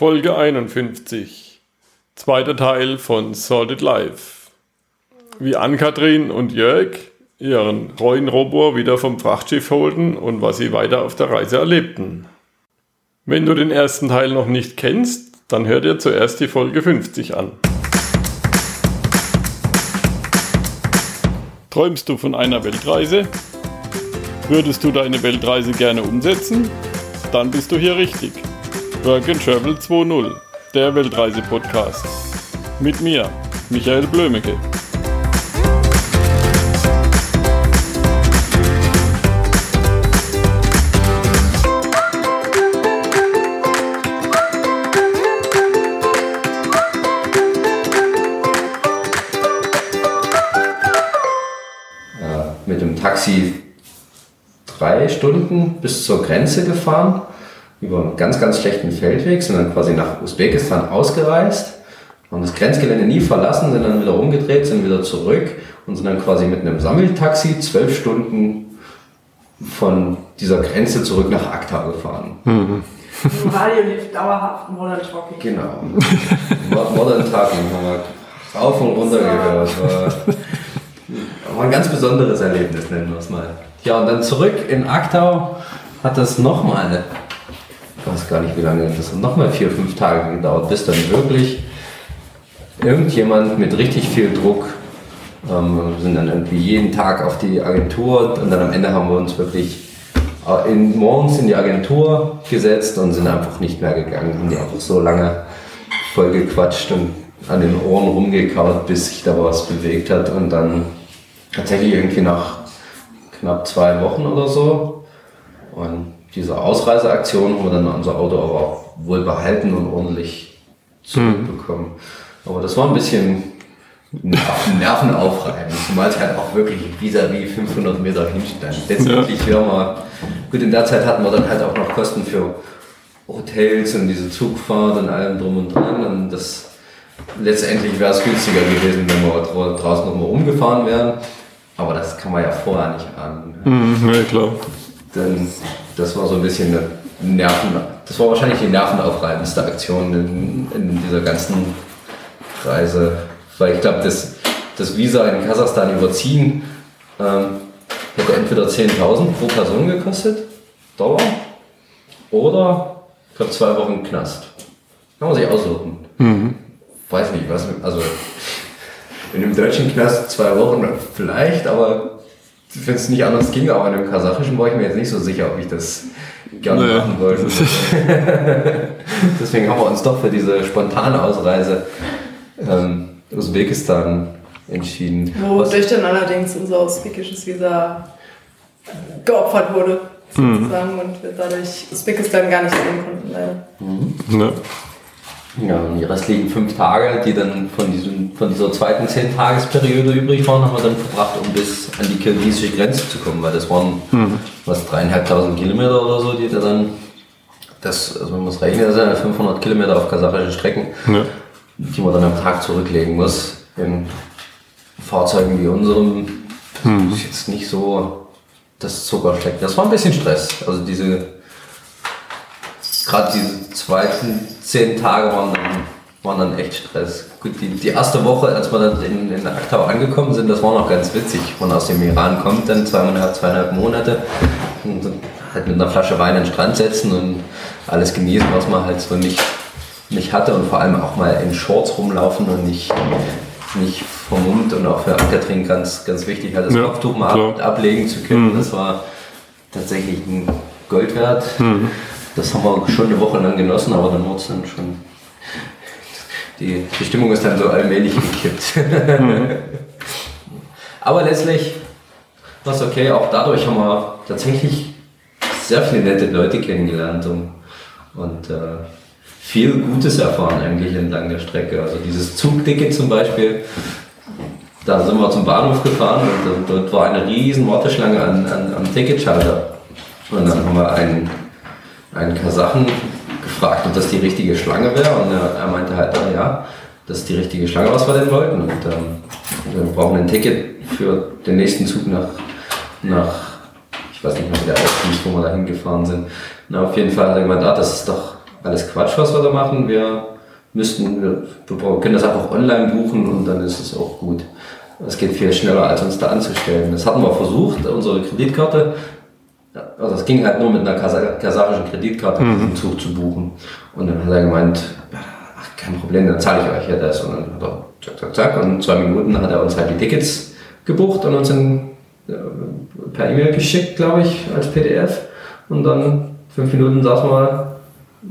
Folge 51. Zweiter Teil von Sorted Life. Wie Ann-Kathrin und Jörg ihren treuen Robor wieder vom Frachtschiff holten und was sie weiter auf der Reise erlebten. Wenn du den ersten Teil noch nicht kennst, dann hör dir zuerst die Folge 50 an. Träumst du von einer Weltreise? Würdest du deine Weltreise gerne umsetzen? Dann bist du hier richtig. Work and Travel 2.0, der Weltreise-Podcast. Mit mir, Michael Blömecke. mit dem Taxi drei Stunden bis zur Grenze gefahren, über einen ganz, ganz schlechten Feldweg, sind dann quasi nach Usbekistan ausgereist, haben das Grenzgelände nie verlassen, sind dann wieder umgedreht, sind wieder zurück und sind dann quasi mit einem Sammeltaxi zwölf Stunden von dieser Grenze zurück nach Akta gefahren. Im Radio lief dauerhaft Modern Talking. Genau. Mo- Modern Talking haben wir rauf und runter gehört. War ein ganz besonderes Erlebnis, nennen wir es mal. Ja, und dann zurück in Aktau hat das nochmal, ich weiß gar nicht wie lange, das hat nochmal vier, fünf Tage gedauert, bis dann wirklich irgendjemand mit richtig viel Druck, ähm, sind dann irgendwie jeden Tag auf die Agentur und dann am Ende haben wir uns wirklich äh, in, morgens in die Agentur gesetzt und sind einfach nicht mehr gegangen. Haben die einfach so lange voll gequatscht und an den Ohren rumgekaut, bis sich da was bewegt hat. Und dann tatsächlich irgendwie nach knapp zwei Wochen oder so. Und diese Ausreiseaktion haben wir dann unser Auto aber auch wohl behalten und ordentlich zurückbekommen. Aber das war ein bisschen nerven- nervenaufreibend, zumal es halt auch wirklich vis-à-vis 500 Meter hinstand. Letztendlich wären wir, gut, in der Zeit hatten wir dann halt auch noch Kosten für Hotels und diese Zugfahrt und allem drum und dran. Und das letztendlich wäre es günstiger gewesen, wenn wir dra- draußen nochmal rumgefahren wären. Aber das kann man ja vorher nicht ahnen. Mhm, ja, klar. Denn das war so ein bisschen eine Nerven, das war wahrscheinlich die nervenaufreibendste Aktion in, in dieser ganzen Reise. Weil ich glaube, das, das Visa in Kasachstan überziehen ähm, hätte entweder 10.000 pro Person gekostet, Dollar, oder ich glaube zwei Wochen Knast. Kann man sich aussuchen. Weiß nicht, was, also in einem deutschen Knast zwei Wochen vielleicht, aber wenn es nicht anders ging, aber in einem kasachischen war ich mir jetzt nicht so sicher, ob ich das gerne Nee. machen wollte. Deswegen haben wir uns doch für diese spontane Ausreise ähm, Usbekistan entschieden. Wodurch dann allerdings unser usbekisches Visa geopfert wurde, sozusagen, und wir dadurch Usbekistan gar nicht sehen konnten, leider. Ja. Ja, und die restlichen fünf Tage, die dann von, diesem, von dieser zweiten Zehn-Tagesperiode übrig waren, haben wir dann verbracht, um bis an die kirgisische Grenze zu kommen, weil das waren was dreieinhalbtausend Kilometer oder so, die da dann, das, also wenn man es rechnet, das sind ja 500 Kilometer auf kasachischen Strecken, Ja. die man dann am Tag zurücklegen muss. In Fahrzeugen wie unserem ist jetzt nicht so das Zuckerschlecken. Das war ein bisschen Stress. Also diese gerade diese zweiten zehn Tage waren dann, waren dann echt Stress. Gut, die, die erste Woche, als wir dann in, in Aktau angekommen sind, das war noch ganz witzig. Man aus dem Iran kommt, dann zweieinhalb, zweieinhalb Monate und halt mit einer Flasche Wein an den Strand setzen und alles genießen, was man halt so nicht, nicht hatte und vor allem auch mal in Shorts rumlaufen und nicht, nicht vermummt und auch für Ann-Kathrin ganz, ganz wichtig, halt das Ja, Kopftuch mal ab, ablegen zu können. Das war tatsächlich ein Gold wert. Das haben wir schon eine Woche lang genossen, aber dann wurde es dann schon. Die, die Stimmung ist dann so allmählich gekippt. aber letztlich war es okay. Auch dadurch haben wir tatsächlich sehr viele nette Leute kennengelernt und, und äh, viel Gutes erfahren eigentlich entlang der Strecke. Also dieses Zugticket zum Beispiel, da sind wir zum Bahnhof gefahren und dort- dort war eine riesen Warteschlange an, an, am Ticketschalter. Und dann haben wir einen, einen Kasachen gefragt, ob das die richtige Schlange wäre. Und er, er meinte halt, ah, ja, das ist die richtige Schlange, was wir denn wollten. Und ähm, wir brauchen ein Ticket für den nächsten Zug nach, nach ich weiß nicht mehr, wie der ausließ, wo wir da hingefahren sind. Na, auf jeden Fall hat er gemeint, ah, das ist doch alles Quatsch, was wir da machen. Wir müssten, wir, wir können das einfach online buchen und dann ist es auch gut. Es geht viel schneller, als uns da anzustellen. Das hatten wir versucht, unsere Kreditkarte. Also es ging halt nur mit einer kasachischen Kreditkarte mhm. diesen Zug zu buchen. Und dann hat er gemeint, ach, kein Problem, dann zahle ich euch ja das. Und dann hat er zack, zack, zack. Und in zwei Minuten hat er uns halt die Tickets gebucht und uns in, äh, per E-Mail geschickt, glaube ich, als PDF. Und dann fünf Minuten saß man,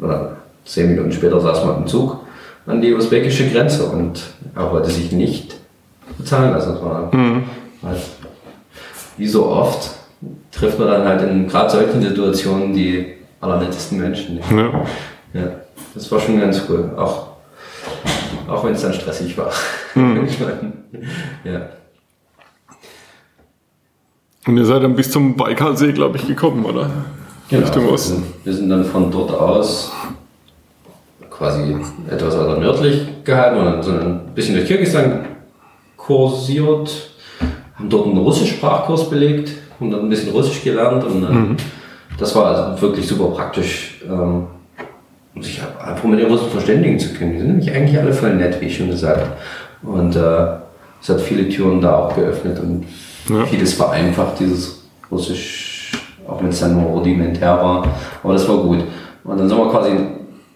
oder zehn Minuten später saß man im Zug an die usbekische Grenze und er wollte sich nicht bezahlen lassen. Das war mhm. halt, wie so oft trifft man dann halt in gerade solchen Situationen die allernettesten Menschen. Ja. ja. Das war schon ganz cool. Auch, auch wenn es dann stressig war. Mhm. ja. Und ihr seid dann bis zum Baikalsee, glaube ich, gekommen, oder? Genau. Richtung Osten. Wir sind dann von dort aus quasi etwas weiter nördlich gehalten und sind ein bisschen durch Kirgisistan kursiert, haben dort einen Russischsprachkurs belegt und dann ein bisschen Russisch gelernt und mhm. das war also wirklich super praktisch, ähm, um sich einfach mit den Russen verständigen zu können. Die sind nämlich eigentlich alle voll nett, wie ich schon gesagt habe. Und äh, es hat viele Türen da auch geöffnet und ja. Vieles vereinfacht, dieses Russisch, auch wenn es dann nur rudimentär war. Aber das war gut. Und dann sind wir quasi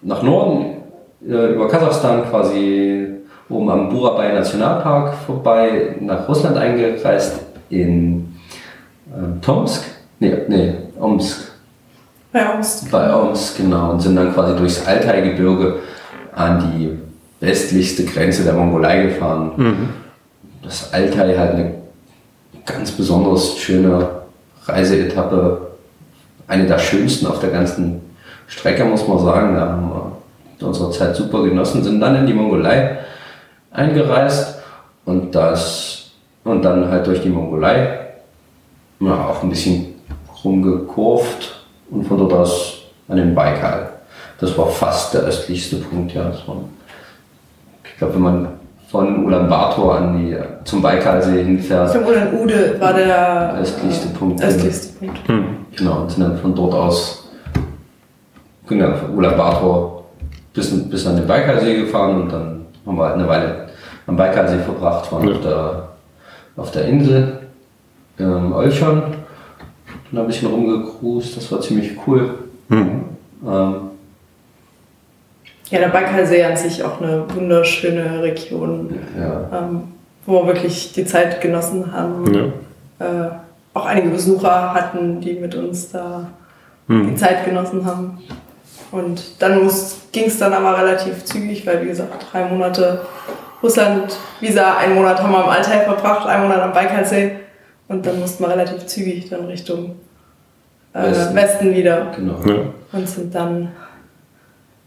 nach Norden, äh, über Kasachstan, quasi oben am Burabay Nationalpark vorbei, nach Russland eingereist, in äh, Tomsk. Nee, nee, Omsk. Bei Omsk. Bei Omsk, genau. Und sind dann quasi durchs Altai-Gebirge an die westlichste Grenze der Mongolei gefahren. Mhm. Das Altai hat eine ganz besonders schöne Reiseetappe. Eine der schönsten auf der ganzen Strecke, muss man sagen. Da haben wir unsere Zeit super genossen, sind dann in die Mongolei eingereist und das und dann halt durch die Mongolei ja, auch ein bisschen rumgekurvt und von dort aus an den Baikal. Das war fast der östlichste Punkt, ja. War, ich glaube, wenn man von Ulaanbaatar an die, zum Baikalsee hinfährt. Zum Ulan-Ude war der östlichste Punkt. Östlichste Punkt. Hm. Genau, und sind dann von dort aus genau, von Ulaanbaatar bis, bis an den Baikalsee gefahren und dann haben wir halt eine Weile am Baikalsee verbracht, waren ja. auf, der, auf der Insel ähm, Olchon, dann ein bisschen rumgecruised, das war ziemlich cool. Hm. Ähm, ja, der Baikalsee an sich auch eine wunderschöne Region, ja. ähm, wo wir wirklich die Zeit genossen haben. Ja. Äh, auch einige Besucher hatten, die mit uns da hm. die Zeit genossen haben. Und dann ging es dann aber relativ zügig, weil wie gesagt, drei Monate Russland, Visa, einen Monat haben wir im Altai verbracht, einen Monat am Baikalsee und dann mussten wir relativ zügig dann Richtung äh, Westen. Westen. wieder. Genau. Ja. Und sind dann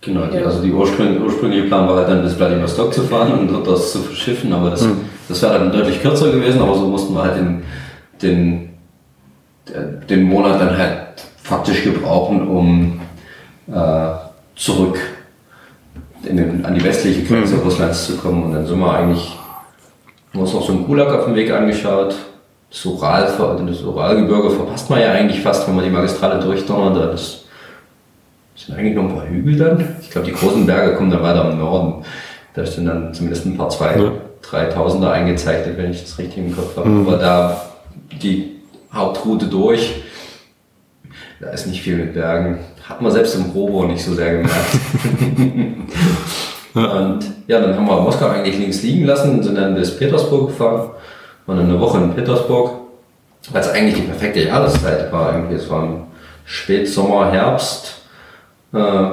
Genau, die, also die ursprüngliche, ursprüngliche Plan war halt dann bis Vladivostok zu fahren und dort das zu verschiffen, aber das, mhm. das wäre dann deutlich kürzer gewesen, aber so mussten wir halt den, den, den Monat dann halt faktisch gebrauchen, um äh, zurück den, an die westliche Grenze mhm. Russlands zu kommen. Und dann sind wir eigentlich, haben uns noch so einen Gulag auf dem Weg angeschaut. Das, Ural, das Uralgebirge verpasst man ja eigentlich fast, wenn man die Magistrale durchdonnert. Das das sind eigentlich noch ein paar Hügel dann. Ich glaube, die großen Berge kommen dann weiter im Norden. Da sind dann zumindest ein paar zwei, ja. 3000er eingezeichnet, wenn ich das richtig im Kopf habe. Mhm. Aber da die Hauptroute durch, da ist nicht viel mit Bergen. Hat man selbst im Robo nicht so sehr gemerkt. und ja, dann haben wir Moskau eigentlich links liegen lassen und sind dann bis Petersburg gefahren. Waren dann eine Woche in Petersburg, weil es eigentlich die perfekte Jahreszeit war. Irgendwie. Es war im Spätsommer, Herbst äh,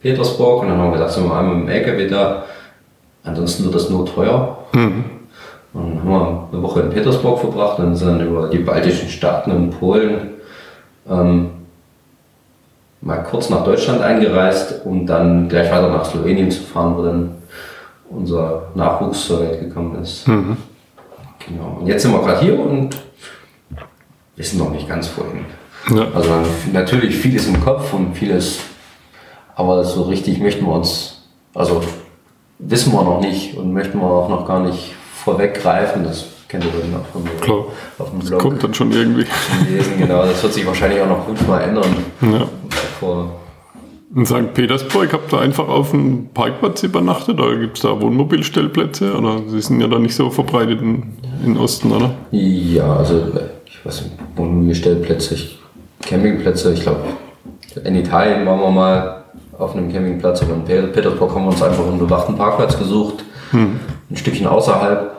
Petersburg und dann haben wir gedacht, sind wir einmal dem LKW da. Ansonsten wird das nur teuer. Mhm. Und dann haben wir eine Woche in Petersburg verbracht und sind dann über die baltischen Staaten und Polen ähm, mal kurz nach Deutschland eingereist, um dann gleich weiter nach Slowenien zu fahren, wo dann unser Nachwuchs zur Welt gekommen ist. Mhm. Genau. Und jetzt sind wir gerade hier und wissen noch nicht ganz wohin. Ja. Also natürlich vieles im Kopf und vieles aber so richtig möchten wir uns, also wissen wir noch nicht und möchten wir auch noch gar nicht vorweggreifen. Das kennt ihr dann auch von Klar. auf dem Blog. Das kommt dann schon irgendwie. Lesen, genau. Das wird sich wahrscheinlich auch noch gut mal ändern. Ja. Vor In St. Petersburg habt ihr einfach auf dem Parkplatz übernachtet oder gibt es da Wohnmobilstellplätze? Oder sie sind ja da nicht so verbreitet in, in Osten, oder? Ja, also ich weiß nicht, Wohnmobilstellplätze, Campingplätze, ich glaube, in Italien waren wir mal auf einem Campingplatz, aber in Petersburg haben wir uns einfach einen bewachten Parkplatz gesucht, hm. ein Stückchen außerhalb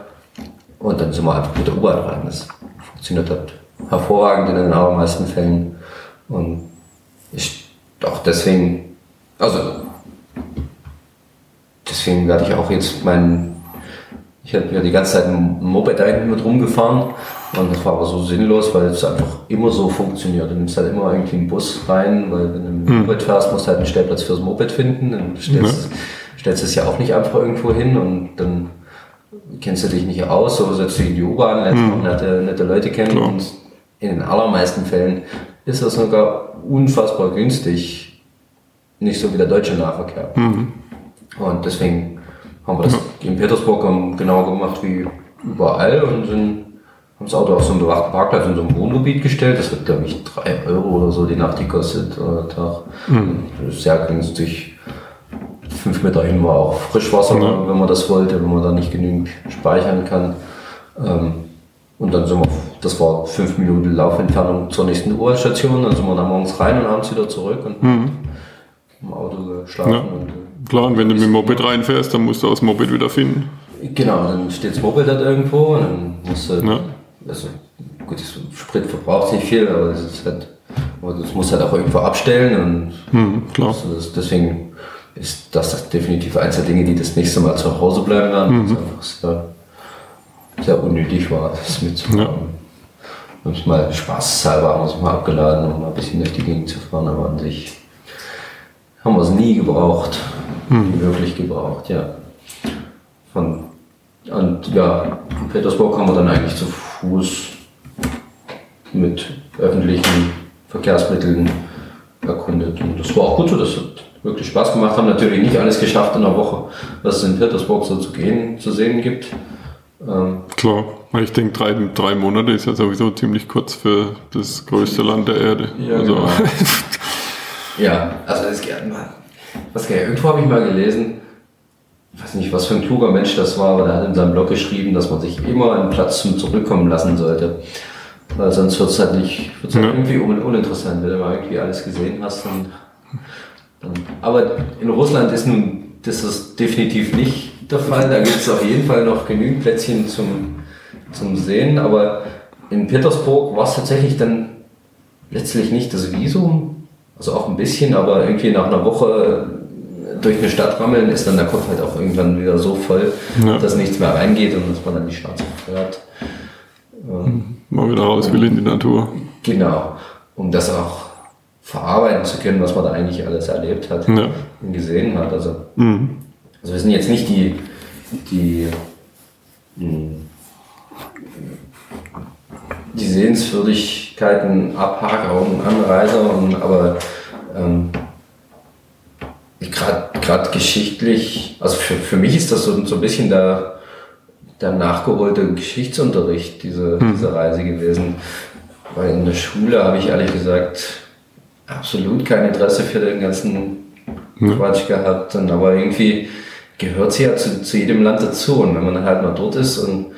und dann sind wir einfach mit der U-Bahn rein. Das funktioniert hat hervorragend in den allermeisten Fällen und ich auch deswegen, also deswegen werde ich auch jetzt mein, ich habe ja die ganze Zeit ein Moped da hinten mit rumgefahren und das war aber so sinnlos, weil es einfach immer so funktioniert. Du nimmst halt immer irgendwie einen Bus rein, weil wenn du mit dem hm. Moped fährst, musst du halt einen Stellplatz fürs Moped finden, dann stellst, ja. stellst es ja auch nicht einfach irgendwo hin und dann kennst du dich nicht aus, so setzt du in die U-Bahn, lernst hm. nette, nette Leute kennen Klar. und in den allermeisten Fällen ist das sogar unfassbar günstig, nicht so wie der deutsche Nahverkehr. Mhm. Und deswegen haben wir das ja. in Petersburg genau gemacht wie überall und sind, haben das Auto auf so einen bewachten Parkplatz in so einem Wohngebiet gestellt. Das hat, glaube ich, 3 Euro oder so die Nacht gekostet oder Tag. Mhm. Sehr günstig. Fünf Meter hin war auch Frischwasser, ja. wenn man das wollte, wenn man da nicht genügend speichern kann. Ähm, und dann sind wir, das war fünf Minuten Laufentfernung zur nächsten U-Bahn-Station, dann sind wir dann morgens rein und abends wieder zurück und mhm. Im Auto geschlafen. Ja. Und, äh, Klar, und wenn du mit dem Moped reinfährst, dann musst du das Moped wieder finden. Genau, dann steht das Moped dort irgendwo und dann musst du, ja. also gut, das Sprit verbraucht nicht viel, aber das ist halt, das musst du halt auch irgendwo abstellen und mhm, klar. Das, deswegen ist das definitiv eins der Dinge, die das nächste Mal zu Hause bleiben werden. Mhm. Das ist einfach sehr, sehr unnötig war, das mitzumachen. Ja. Und mal spaßhalber haben wir es mal abgeladen, um mal ein bisschen durch die Gegend zu fahren, aber an sich haben wir es nie gebraucht. Hm. Nie wirklich gebraucht, ja. Von, und ja, in Petersburg haben wir dann eigentlich zu Fuß mit öffentlichen Verkehrsmitteln erkundet. Und das war auch gut so, das hat wirklich Spaß gemacht. Haben natürlich nicht alles geschafft in einer Woche, was es in Petersburg so zu gehen, zu sehen gibt. Ähm, Klar, ich denke, drei, drei Monate ist ja sowieso ziemlich kurz für das größte Land der Erde. Ja, also. genau. ja also das geht mal. Was irgendwo habe ich mal gelesen, ich weiß nicht, was für ein kluger Mensch das war, aber der hat in seinem Blog geschrieben, dass man sich immer einen Platz zum Zurückkommen lassen sollte. Weil sonst wird es halt nicht, wird's halt ja. irgendwie un uninteressant, wenn du mal irgendwie alles gesehen hast. Und, dann, aber in Russland ist nun das ist definitiv nicht der Fall. Da gibt es auf jeden Fall noch genügend Plätzchen zum, zum Sehen. Aber in Petersburg war es tatsächlich dann letztlich nicht das Visum. Also auch ein bisschen, aber irgendwie nach einer Woche durch eine Stadt rammeln ist dann der Kopf halt auch irgendwann wieder so voll, ja. dass nichts mehr reingeht und dass man dann die Schnauze fährt. Ähm, Mal wieder raus will in die Natur. Genau. Um das auch verarbeiten zu können, was man da eigentlich alles erlebt hat ja. und gesehen hat. Also mhm. Also wir sind jetzt nicht die, die, hm, die Sehenswürdigkeiten, Abhaker und Anreiser, und, aber ähm, gerade geschichtlich, also für, für mich ist das so, so ein bisschen der, der nachgeholte Geschichtsunterricht, diese, hm. diese Reise gewesen. Weil in der Schule habe ich ehrlich gesagt absolut kein Interesse für den ganzen Quatsch gehabt. Und aber irgendwie gehört sie ja zu, zu jedem Land dazu. Und wenn man halt mal dort ist und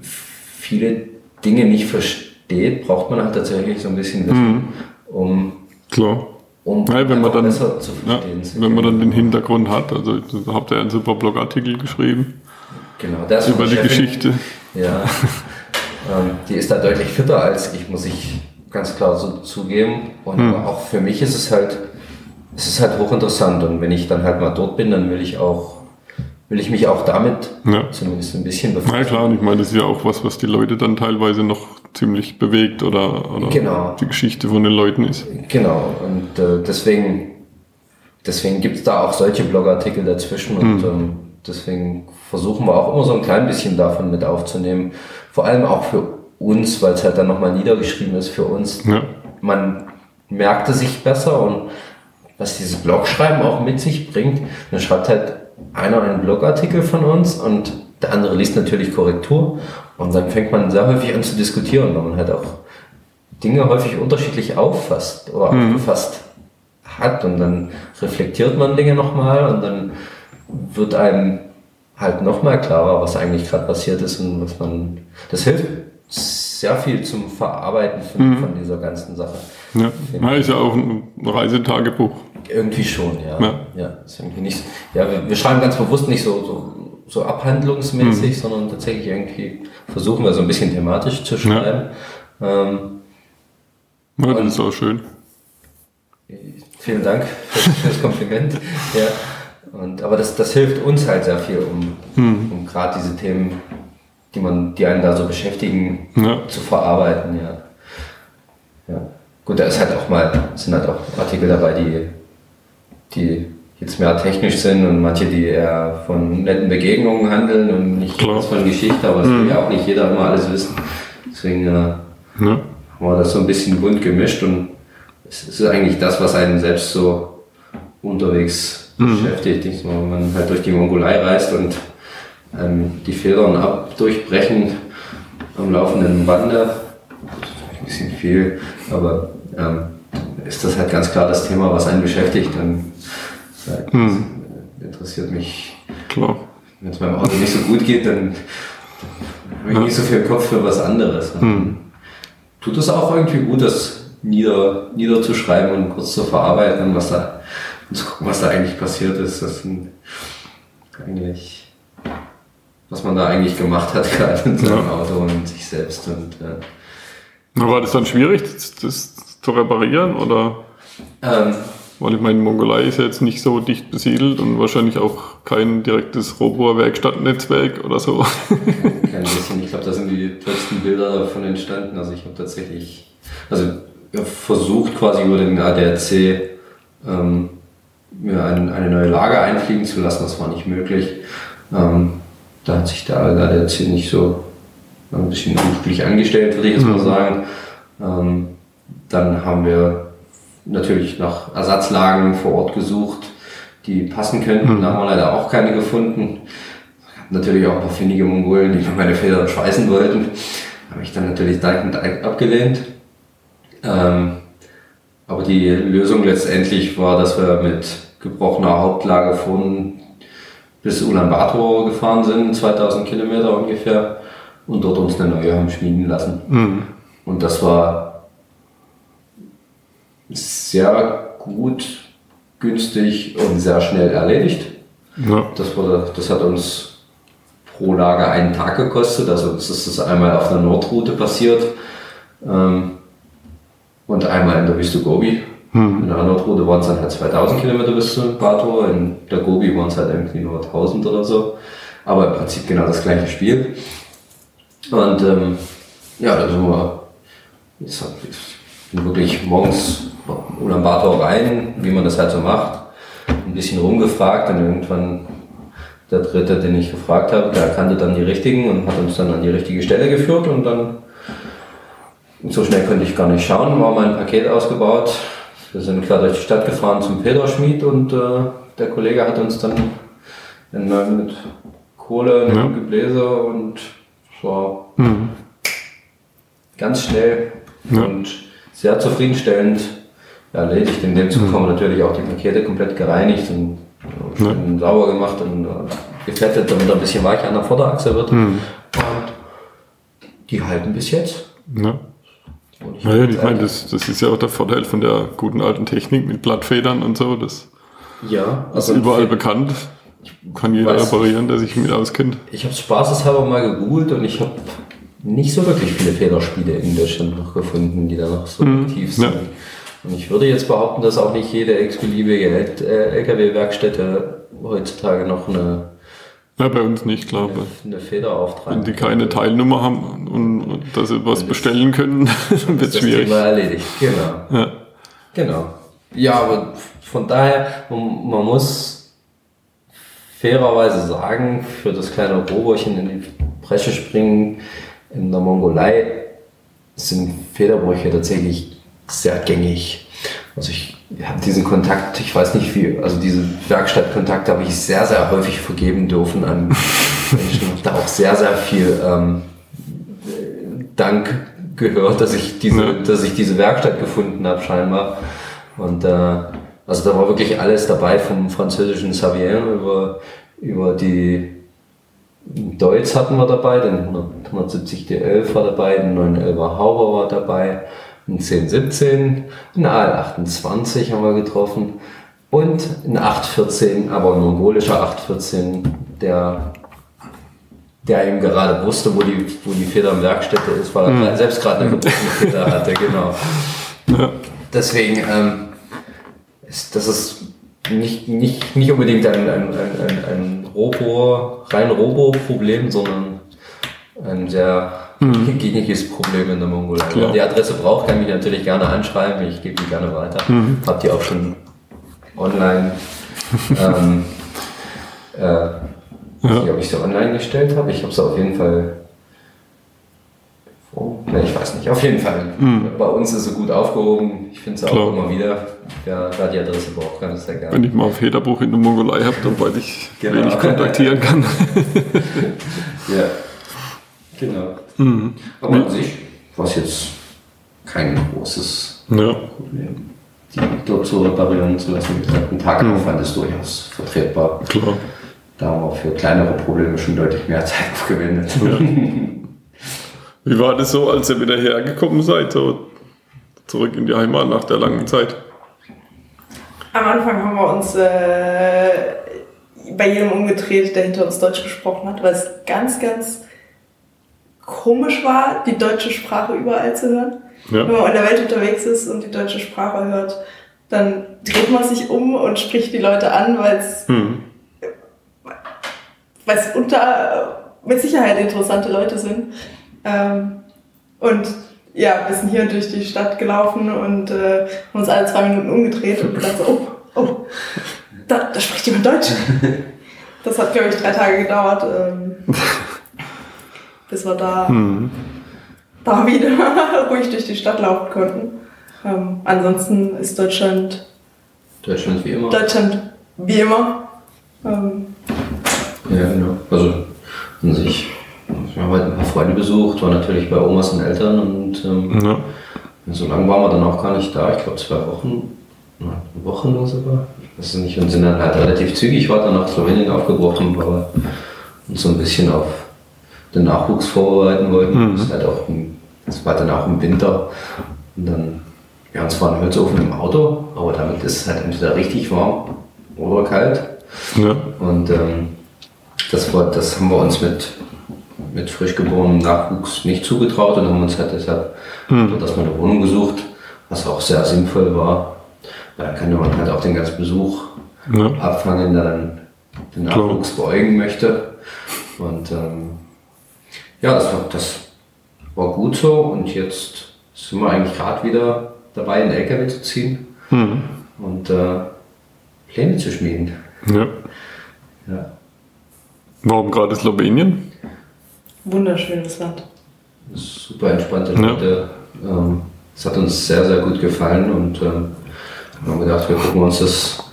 viele Dinge nicht versteht, braucht man halt tatsächlich so ein bisschen Wissen, mhm. um, Klar. um ja, wenn man dann, besser zu verstehen. Ja, wenn man dann den Hintergrund hat, also habt ihr einen super Blogartikel geschrieben. Genau, das über die Geschichte. Ja, ähm, die ist da deutlich fitter als ich, muss ich ganz klar so zugeben. Und mhm. auch für mich ist es halt, es ist halt hochinteressant. Und wenn ich dann halt mal dort bin, dann will ich auch will ich mich auch damit ja. zumindest ein bisschen befassen. Na klar, und ich meine, das ist ja auch was, was die Leute dann teilweise noch ziemlich bewegt oder, oder genau. die Geschichte von den Leuten ist. Genau, und äh, deswegen, deswegen gibt es da auch solche Blogartikel dazwischen und mhm. ähm, deswegen versuchen wir auch immer so ein klein bisschen davon mit aufzunehmen. Vor allem auch für uns, weil es halt dann nochmal niedergeschrieben ist für uns. Ja. Man merkt es sich besser und was dieses Blogschreiben auch mit sich bringt, man schreibt halt einer einen Blogartikel von uns und der andere liest natürlich Korrektur und dann fängt man sehr häufig an zu diskutieren, weil man halt auch Dinge häufig unterschiedlich auffasst oder mhm. aufgefasst hat und dann reflektiert man Dinge nochmal und dann wird einem halt nochmal klarer, was eigentlich gerade passiert ist und was man. Das hilft sehr viel zum Verarbeiten von, mhm. von dieser ganzen Sache. Ja, ja ist ja auch ein Reisetagebuch. Irgendwie schon, ja. Ja, ja, ist irgendwie nicht, ja wir, wir schreiben ganz bewusst nicht so, so, so abhandlungsmäßig, mhm. sondern tatsächlich irgendwie versuchen wir so ein bisschen thematisch zu schreiben. Ja, ähm, ja das ist auch schön. Vielen Dank für das Kompliment. ja. Und, aber das, das hilft uns halt sehr viel, um, mhm. um gerade diese Themen, die man, die einen da so beschäftigen, ja. zu verarbeiten, ja. ja. Gut, da ist halt auch mal, sind halt auch Artikel dabei, die, die jetzt mehr technisch sind und manche, die eher von netten Begegnungen handeln und nicht von Geschichte, aber das mhm. will ja auch nicht jeder immer alles wissen. Deswegen äh, ja. haben wir das so ein bisschen bunt gemischt und es ist eigentlich das, was einen selbst so unterwegs mhm. beschäftigt. Wenn man halt durch die Mongolei reist und ähm, die Federn ab durchbrechen am laufenden Bande, ein bisschen viel, aber ähm, ist das halt ganz klar das Thema, was einen beschäftigt. Dann äh, mhm. interessiert mich. Klar. Wenn es meinem Auto nicht so gut geht, dann, habe ich nicht so viel Kopf für was anderes. Mhm. Tut es auch irgendwie gut, das nieder, niederzuschreiben und kurz zu verarbeiten, was da, und zu gucken, was da eigentlich passiert ist. Das sind eigentlich, was man da eigentlich gemacht hat, gerade in seinem ja. Auto und sich selbst. Und, ja. War das dann schwierig, das, das zu reparieren oder? Ähm, weil ich meine, Mongolei ist ja jetzt nicht so dicht besiedelt und wahrscheinlich auch kein direktes Roboter-Werkstattnetzwerk oder so. Kein bisschen. Ich glaube, da sind die tollsten Bilder davon entstanden. Also ich habe tatsächlich, also versucht quasi über den ADAC ähm, mir ein, eine neue Lage einfliegen zu lassen. Das war nicht möglich. Ähm, da hat sich der ADAC nicht so ein bisschen unglücklich angestellt, würde ich jetzt mal mhm. sagen. Ähm, dann haben wir natürlich nach Ersatzlagen vor Ort gesucht, die passen könnten. Mhm. Da haben wir leider auch keine gefunden. Natürlich auch ein paar findige Mongolen, die meine Federn schweißen wollten. Habe ich dann natürlich dankend abgelehnt. Ähm, aber die Lösung letztendlich war, dass wir mit gebrochener Hauptlage von bis Ulaanbaatar gefahren sind, 2000 Kilometer ungefähr, und dort uns eine neue haben schmieden lassen. Mhm. Und das war sehr gut, günstig und sehr schnell erledigt. Ja. Das, wurde, das hat uns pro Lager einen Tag gekostet, also das ist das einmal auf der Nordroute passiert. Ähm, und einmal in der Wüste Gobi. Hm. In der Nordroute waren es dann halt 2000 Kilometer bis zum Äquator, in der Gobi waren es halt irgendwie nur 1000 oder so. Aber im Prinzip genau das gleiche Spiel. Und ähm, ja, da sind wir, ich bin wirklich morgens Ulaanbaatar rein, wie man das halt so macht, ein bisschen rumgefragt und irgendwann der Dritte, den ich gefragt habe, der kannte dann die richtigen und hat uns dann an die richtige Stelle geführt und dann so schnell konnte ich gar nicht schauen, war mein Paket ausgebaut. Wir sind klar durch die Stadt gefahren zum Peterschmied und äh, der Kollege hat uns dann in, mit Kohle, ja. Gebläse und es war mhm. ganz schnell ja. und sehr zufriedenstellend erledigt. In dem Zug mhm. haben wir natürlich auch die Pakete komplett gereinigt und ja. sauber gemacht und äh, gefettet, damit er ein bisschen weicher an der Vorderachse wird. Mhm. Und die halten bis jetzt. Ja. Naja, ich meine, das, das ist ja auch der Vorteil von der guten alten Technik mit Blattfedern und so. Das ja, also ist überall bekannt. Kann jeder reparieren, der sich mit auskennt. Ich habe spaßeshalber mal gegoogelt und ich habe nicht so wirklich viele Federspiele in Deutschland noch gefunden, die da noch so mhm. aktiv sind. Ja. Und ich würde jetzt behaupten, dass auch nicht jede x-beliebige LKW-Werkstätte heutzutage noch eine ja, bei uns nicht, klar. Eine, eine Feder auftragen. Wenn die keine Teilnummer haben und dass sie was bestellen können, dann wird es schwierig. Das Thema erledigt, genau. Ja. Genau. Ja, aber von daher, man, muss fairerweise sagen, für das kleine Robochen in die Bresche springen in der Mongolei sind Federbrüche tatsächlich sehr gängig. Also ich habe diesen Kontakt, ich weiß nicht wie, also diese Werkstattkontakt habe ich sehr, sehr häufig vergeben dürfen an Menschen. habe da auch sehr, sehr viel ähm, Dank gehört, dass ich diese, ja. dass ich diese Werkstatt gefunden habe scheinbar. Und äh, Also da war wirklich alles dabei, vom französischen Savien über, über die Deutz hatten wir dabei, den 170 D11 war dabei, den 911er Hauber war dabei, ein 1017, ein AL28 haben wir getroffen und ein 814, aber ein mongolischer 814, der, der eben gerade wusste, wo die, wo die Federwerkstätte ist, weil er mhm. selbst gerade eine gebrochene Feder hatte, genau. Ja. Deswegen, ähm, ist, das ist nicht, nicht, nicht unbedingt ein, ein, ein, ein Robo, rein Robo-Problem, sondern ein sehr mhm. gängiges Problem in der Mongolei. Wenn man die Adresse braucht, kann ich mich natürlich gerne anschreiben, ich gebe die gerne weiter. Mhm. Hab die auch schon online. ähm, äh, ja. ob ich sie online gestellt habe. Ich habe sie auf jeden Fall Oh, ne, ich weiß nicht. Auf jeden Fall. Mhm. Bei uns ist sie gut aufgehoben. Ich finde sie auch immer wieder. Wer ja, die Adresse braucht, kann es sehr gerne. Wenn ich mal auf Federbuch in der Mongolei habe, dann weiß ich, genau. wen ich kontaktieren kann. ja, genau. Mhm. Aber an sich war es jetzt kein großes ja. Problem, die dort zu reparieren zu lassen. Wie gesagt, ein Tagaufwand mhm. ist durchaus vertretbar. Klar. Da haben wir für kleinere Probleme schon deutlich mehr Zeit aufgewendet. Ja. Wie war das so, als ihr wieder hergekommen seid, so zurück in die Heimat nach der langen Zeit? Am Anfang haben wir uns äh, bei jedem umgedreht, der hinter uns Deutsch gesprochen hat, weil es ganz, ganz komisch war, die deutsche Sprache überall zu hören. Ja. Wenn man in der Welt unterwegs ist und die deutsche Sprache hört, dann dreht man sich um und spricht die Leute an, weil es hm. unter mit Sicherheit interessante Leute sind. Ähm, und ja, wir sind hier durch die Stadt gelaufen und äh, haben uns alle zwei Minuten umgedreht und gedacht so, oh, oh, da, da spricht jemand Deutsch. Das hat, glaube ich, drei Tage gedauert, ähm, bis wir da, hm. da wieder ruhig durch die Stadt laufen konnten. Ähm, ansonsten ist Deutschland... Deutschland wie immer. Deutschland wie immer. Ähm, ja, genau. Also an sich wir haben halt ein paar Freunde besucht, war natürlich bei Omas und Eltern und ähm, ja. so lange waren wir dann auch gar nicht da. Ich glaube zwei Wochen, eine Woche nur sogar. Ich weiß nicht, und sind dann halt relativ zügig weiter nach Slowenien aufgebrochen, wir uns so ein bisschen auf den Nachwuchs vorbereiten wollten. Mhm. Das, halt auch im, das war dann auch im Winter. Und dann, wir haben zwar einen Holzofen im Auto, aber damit ist es halt entweder richtig warm oder kalt. Ja. Und ähm, das, war, das haben wir uns mit mit frisch geborenem Nachwuchs nicht zugetraut und haben uns halt deshalb hm. dass man eine Wohnung gesucht, was auch sehr sinnvoll war. Da könnte man halt auch den ganzen Besuch ja. abfangen, der dann den Nachwuchs Klar. beäugen möchte. Und ähm, ja, das war, das war gut so und jetzt sind wir eigentlich gerade wieder dabei, einen LKW zu ziehen hm. und äh, Pläne zu schmieden. Ja. ja. Warum gerade Slowenien? Wunderschönes Land. Super entspannte Leute. Ja. Ähm, es hat uns sehr, sehr gut gefallen und ähm, wir haben gedacht, wir gucken uns das,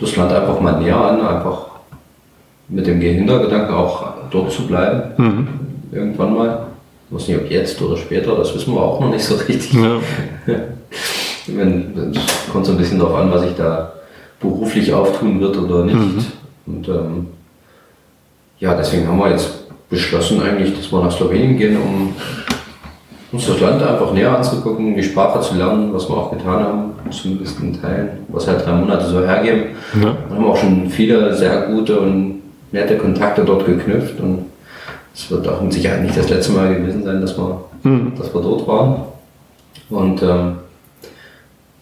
das Land einfach mal näher an, einfach mit dem Hintergedanken auch dort zu bleiben. Mhm. Irgendwann mal. Ich weiß nicht, ob jetzt oder später, das wissen wir auch noch nicht so richtig. Ja. Wenn, es kommt so ein bisschen darauf an, was sich da beruflich auftun wird oder nicht. Mhm. Und ähm, ja, deswegen haben wir jetzt beschlossen eigentlich, dass wir nach Slowenien gehen, um uns das Land einfach näher anzugucken, die Sprache zu lernen, was wir auch getan haben, zumindest in Teilen, was halt drei Monate so hergeben. Ja. Wir haben auch schon viele sehr gute und nette Kontakte dort geknüpft und es wird auch mit Sicherheit nicht das letzte Mal gewesen sein, dass wir, mhm. dass wir dort waren. Und ähm,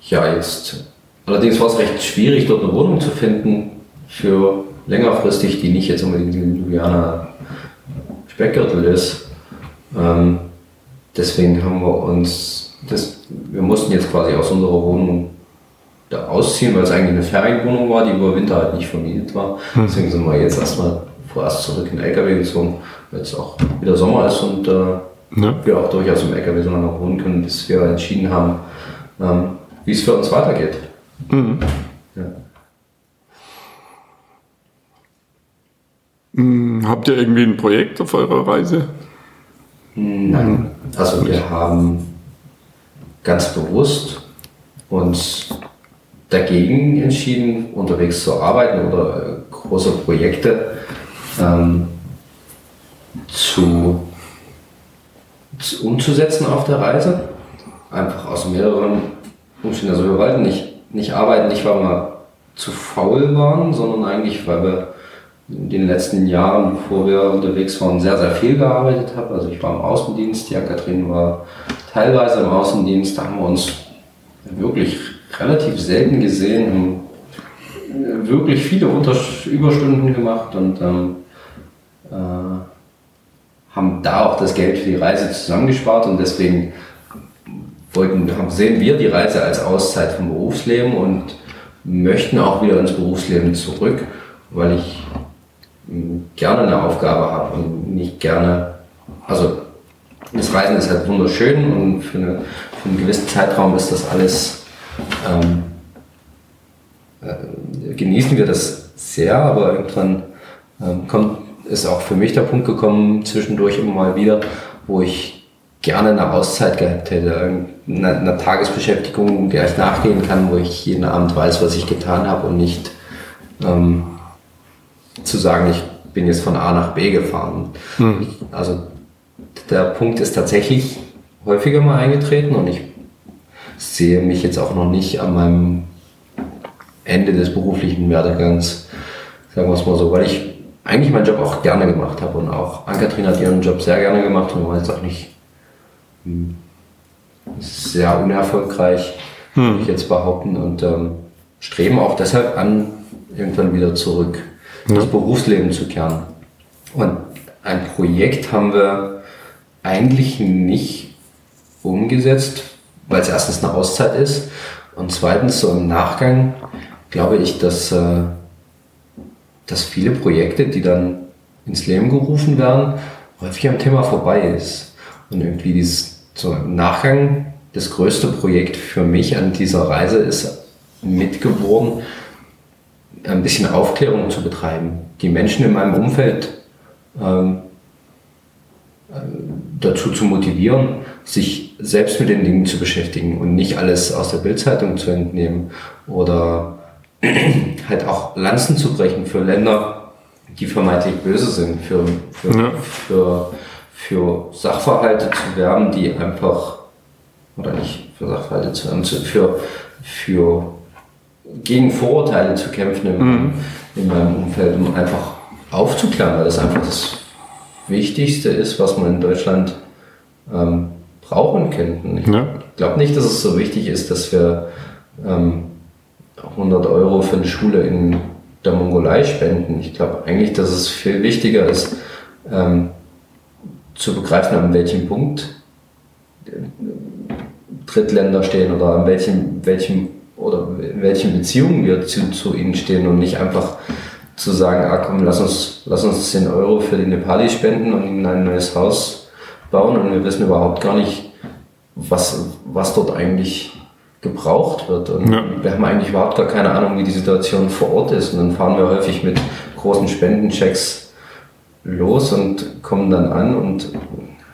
ja, jetzt allerdings war es recht schwierig, dort eine Wohnung zu finden für längerfristig, die nicht jetzt unbedingt in Ljubljana Speckgürtel ist. Ähm, deswegen haben wir uns, das, wir mussten jetzt quasi aus unserer Wohnung da ausziehen, weil es eigentlich eine Ferienwohnung war, die über Winter halt nicht vermietet war. Hm. Deswegen sind wir jetzt erstmal vorerst zurück in den LKW gezogen, weil es auch wieder Sommer ist und äh, ja. wir auch durchaus im LKW so lange wohnen können, bis wir entschieden haben, ähm, wie es für uns weitergeht. Mhm. Ja. Hm, habt ihr irgendwie ein Projekt auf eurer Reise? Nein. Also wir haben ganz bewusst uns dagegen entschieden, unterwegs zu arbeiten oder äh, große Projekte ähm, zu, zu, umzusetzen auf der Reise. Einfach aus mehreren Umständen. Also wir wollten nicht, nicht arbeiten, nicht weil wir zu faul waren, sondern eigentlich, weil wir in den letzten Jahren, bevor wir unterwegs waren, sehr, sehr viel gearbeitet haben. Also ich war im Außendienst, ja, Kathrin war teilweise im Außendienst, da haben wir uns wirklich relativ selten gesehen, haben wirklich viele Überstunden gemacht und ähm, äh, haben da auch das Geld für die Reise zusammengespart und deswegen wollten, sehen wir die Reise als Auszeit vom Berufsleben und möchten auch wieder ins Berufsleben zurück, weil ich gerne eine Aufgabe habe und nicht gerne, also das Reisen ist halt wunderschön und für, eine, für einen gewissen Zeitraum ist das alles, ähm, äh, genießen wir das sehr, aber irgendwann ähm, kommt, ist auch für mich der Punkt gekommen, zwischendurch immer mal wieder, wo ich gerne eine Auszeit gehabt hätte, eine, eine Tagesbeschäftigung, der ich nachgehen kann, wo ich jeden Abend weiß, was ich getan habe und nicht ähm, zu sagen, ich bin jetzt von A nach B gefahren. Hm. Also der Punkt ist tatsächlich häufiger mal eingetreten und ich sehe mich jetzt auch noch nicht an meinem Ende des beruflichen Werdegangs, sagen wir es mal so, weil ich eigentlich meinen Job auch gerne gemacht habe und auch Ann-Kathrin hat ihren Job sehr gerne gemacht und war jetzt auch nicht sehr unerfolgreich, hm. würde ich jetzt behaupten und ähm, streben auch deshalb an, irgendwann wieder zurück ja. ins Berufsleben zu kehren. Und ein Projekt haben wir eigentlich nicht umgesetzt, weil es erstens eine Auszeit ist und zweitens so im Nachgang glaube ich, dass, äh, dass viele Projekte, die dann ins Leben gerufen werden, häufig am Thema vorbei ist. Und irgendwie dieses, so im Nachgang das größte Projekt für mich an dieser Reise ist mitgeworden, ein bisschen Aufklärung zu betreiben. Die Menschen in meinem Umfeld ähm, äh, dazu zu motivieren, sich selbst mit den Dingen zu beschäftigen und nicht alles aus der Bildzeitung zu entnehmen oder halt auch Lanzen zu brechen für Länder, die vermeintlich böse sind, für, für, ja. für, für Sachverhalte zu werben, die einfach, oder nicht für Sachverhalte zu werben, für, für gegen Vorurteile zu kämpfen in, mhm. in meinem Umfeld, um einfach aufzuklären, weil das einfach das Wichtigste ist, was man in Deutschland ähm, brauchen könnten. Ich ja. glaube nicht, dass es so wichtig ist, dass wir ähm, 100 Euro für eine Schule in der Mongolei spenden. Ich glaube eigentlich, dass es viel wichtiger ist, ähm, zu begreifen, an welchem Punkt Drittländer stehen oder an welchem, welchem oder in welchen Beziehungen wir zu, zu ihnen stehen und nicht einfach zu sagen, ah komm, lass uns, lass uns 10 Euro für die Nepali spenden und ihnen ein neues Haus bauen und wir wissen überhaupt gar nicht, was, was dort eigentlich gebraucht wird. Und ja. wir haben eigentlich überhaupt gar keine Ahnung, wie die Situation vor Ort ist. Und dann fahren wir häufig mit großen Spendenchecks los und kommen dann an und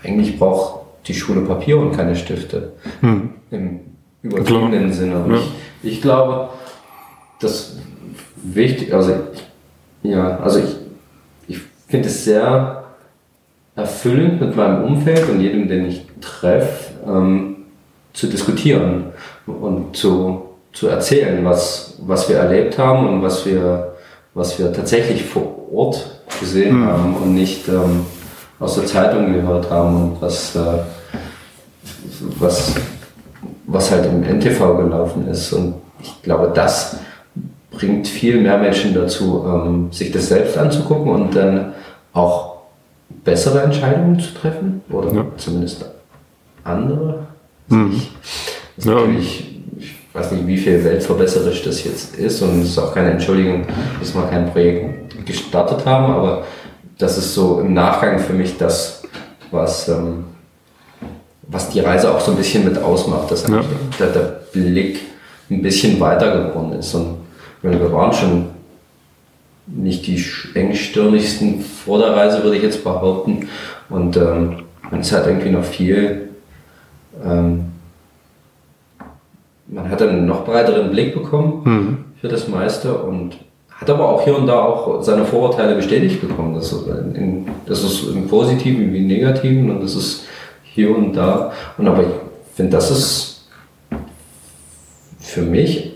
eigentlich braucht die Schule Papier und keine Stifte. Hm. Im übertriebenen Sinne. Ja. Ich, ich glaube, das wichtig, also ja, also ich, ich finde es sehr erfüllend mit meinem Umfeld und jedem, den ich treffe, ähm, zu diskutieren und zu, zu erzählen, was, was wir erlebt haben und was wir, was wir tatsächlich vor Ort gesehen mhm. haben und nicht ähm, aus der Zeitung gehört haben und was, äh, was, was halt im NTV gelaufen ist. Und ich glaube, das bringt viel mehr Menschen dazu, ähm, sich das selbst anzugucken und dann auch bessere Entscheidungen zu treffen oder ja. zumindest andere. Mhm. Das ja. natürlich, ich weiß nicht, wie viel weltverbesserisch das jetzt ist und es ist auch keine Entschuldigung, dass wir kein Projekt gestartet haben, aber das ist so im Nachgang für mich das, was, ähm, was die Reise auch so ein bisschen mit ausmacht, dass ja. der, der Blick ein bisschen weiter geworden ist. Und wir waren schon nicht die engstirnigsten vor der Reise, würde ich jetzt behaupten. Und ähm, man ist halt irgendwie noch viel ähm, man hat einen noch breiteren Blick bekommen mhm. für das meiste und hat aber auch hier und da auch seine Vorurteile bestätigt bekommen. Das ist, in, das ist im Positiven wie im Negativen und das ist hier und da. Und aber ich finde, das ist für mich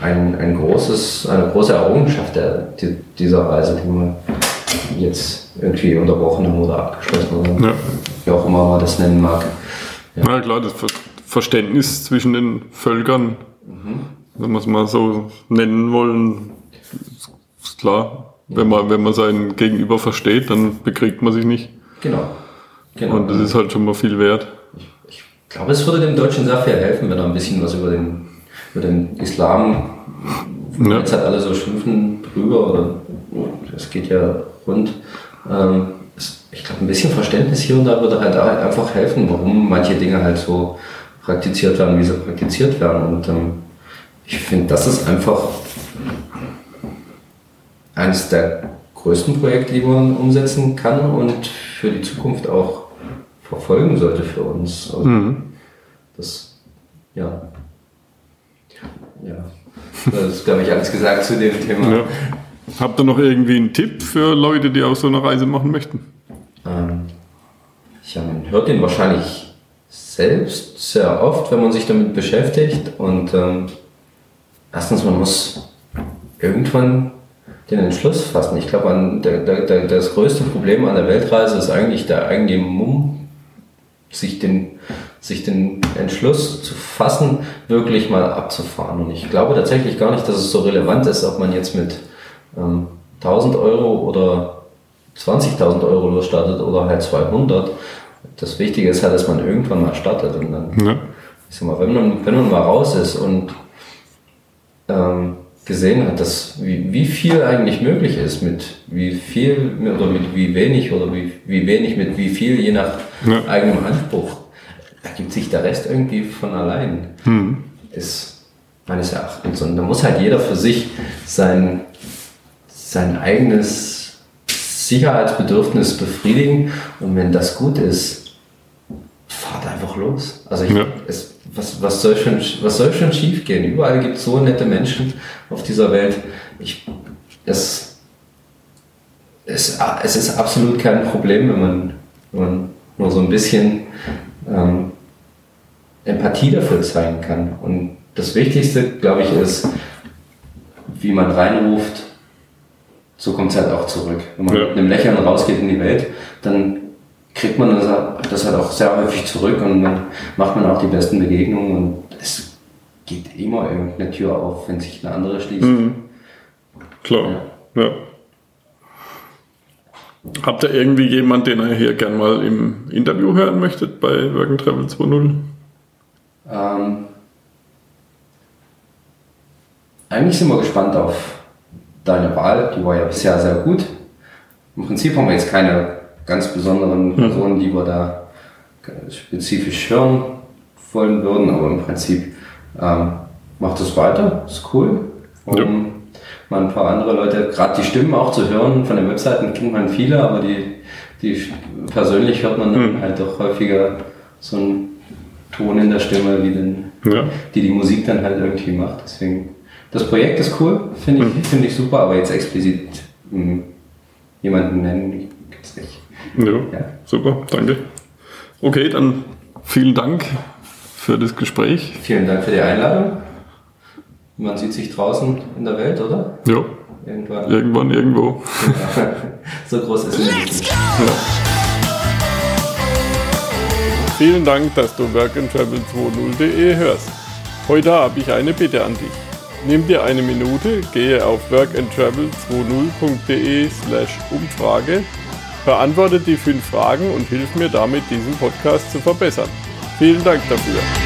ein, ein großes, eine große Errungenschaft der, die, dieser Reise, die wir jetzt irgendwie unterbrochen haben oder abgeschlossen haben. Ja. Wie auch immer man das nennen mag. Ja, ja klar, das Verständnis zwischen den Völkern, mhm. wenn wir es mal so nennen wollen, ist klar. Ja. Wenn, man, wenn man seinen Gegenüber versteht, dann bekriegt man sich nicht. Genau. genau. Und das ist halt schon mal viel wert. Ich, ich glaube, es würde dem Deutschen sehr viel helfen, wenn er ein bisschen was über den, über den Islam, ja. jetzt halt alle so schimpfen drüber, oder es geht ja rund. Ähm, ich glaube, ein bisschen Verständnis hier und da würde halt einfach helfen, warum manche Dinge halt so praktiziert werden, wie sie praktiziert werden. Und ähm, ich finde, das ist einfach eines der größten Projekte, die man umsetzen kann und für die Zukunft auch verfolgen sollte für uns. Also mhm. Das, ja. Ja. Das ist, glaube ich, alles gesagt zu dem Thema. Ja. Habt ihr noch irgendwie einen Tipp für Leute, die auch so eine Reise machen möchten? Ähm, man hört den wahrscheinlich selbst sehr oft, wenn man sich damit beschäftigt. Und ähm, erstens, man muss irgendwann den Entschluss fassen. Ich glaube, der, der, das größte Problem an der Weltreise ist eigentlich der eigene Mumm, sich den, sich den Entschluss zu fassen, wirklich mal abzufahren. Und ich glaube tatsächlich gar nicht, dass es so relevant ist, ob man jetzt mit ähm, 1000 Euro oder 20.000 Euro losstartet oder halt 200. Das Wichtige ist halt, dass man irgendwann mal startet. Und dann, ja. ich sag mal, wenn man, wenn man mal raus ist und ähm, gesehen hat, dass wie, wie viel eigentlich möglich ist, mit wie viel oder mit wie wenig oder wie, wie wenig mit wie viel, je nach ja. eigenem Anspruch, ergibt sich der Rest irgendwie von allein. Hm. Ist meines Erachtens. Und da muss halt jeder für sich sein, sein eigenes Sicherheitsbedürfnis befriedigen. Und wenn das gut ist, fahrt einfach los. Also ich, ja. es, was, was, soll schon, was soll schon schief gehen? Überall gibt es so nette Menschen auf dieser Welt. Ich, es, es, es ist absolut kein Problem, wenn man, wenn man nur so ein bisschen ähm, Empathie dafür zeigen kann. Und das Wichtigste, glaube ich, ist, wie man reinruft, so kommt es halt auch zurück. Wenn man ja. mit einem Lächeln rausgeht in die Welt, dann kriegt man das, das halt auch sehr häufig zurück und dann macht man auch die besten Begegnungen und es geht immer irgendeine Tür auf, wenn sich eine andere schließt. Mhm. Klar, ja. ja. Habt ihr irgendwie jemanden, den ihr hier gern mal im Interview hören möchtet bei Work and Travel 2.0? Ähm, eigentlich sind wir gespannt auf deine Wahl. Die war ja bisher sehr gut. Im Prinzip haben wir jetzt keine ganz besonderen hm. Personen, die wir da spezifisch hören wollen würden, aber im Prinzip ähm, macht es weiter, ist cool. Um ja. mal ein paar andere Leute, gerade die Stimmen auch zu hören, von den Webseiten kennt man viele, aber die, die persönlich hört man dann mhm. halt doch häufiger so einen Ton in der Stimme, wie den, ja. die die Musik dann halt irgendwie macht. Deswegen, das Projekt ist cool, finde ich, mhm. Find ich super, aber jetzt explizit mh, hm, jemanden nennen, gibt es nicht. Ja, ja, super, danke. Okay, dann vielen Dank für das Gespräch. Vielen Dank für die Einladung. Man sieht sich draußen in der Welt, oder? Ja. Irgendwann. Irgendwann, irgendwo. Ja. so groß ist es nicht. Ja. Vielen Dank, dass du workandtravel20.de hörst. Heute habe ich eine Bitte an dich. Nimm dir eine Minute, gehe auf workandtravel20.de slash Umfrage Beantworte die fünf Fragen und hilf mir damit, diesen Podcast zu verbessern. Vielen Dank dafür.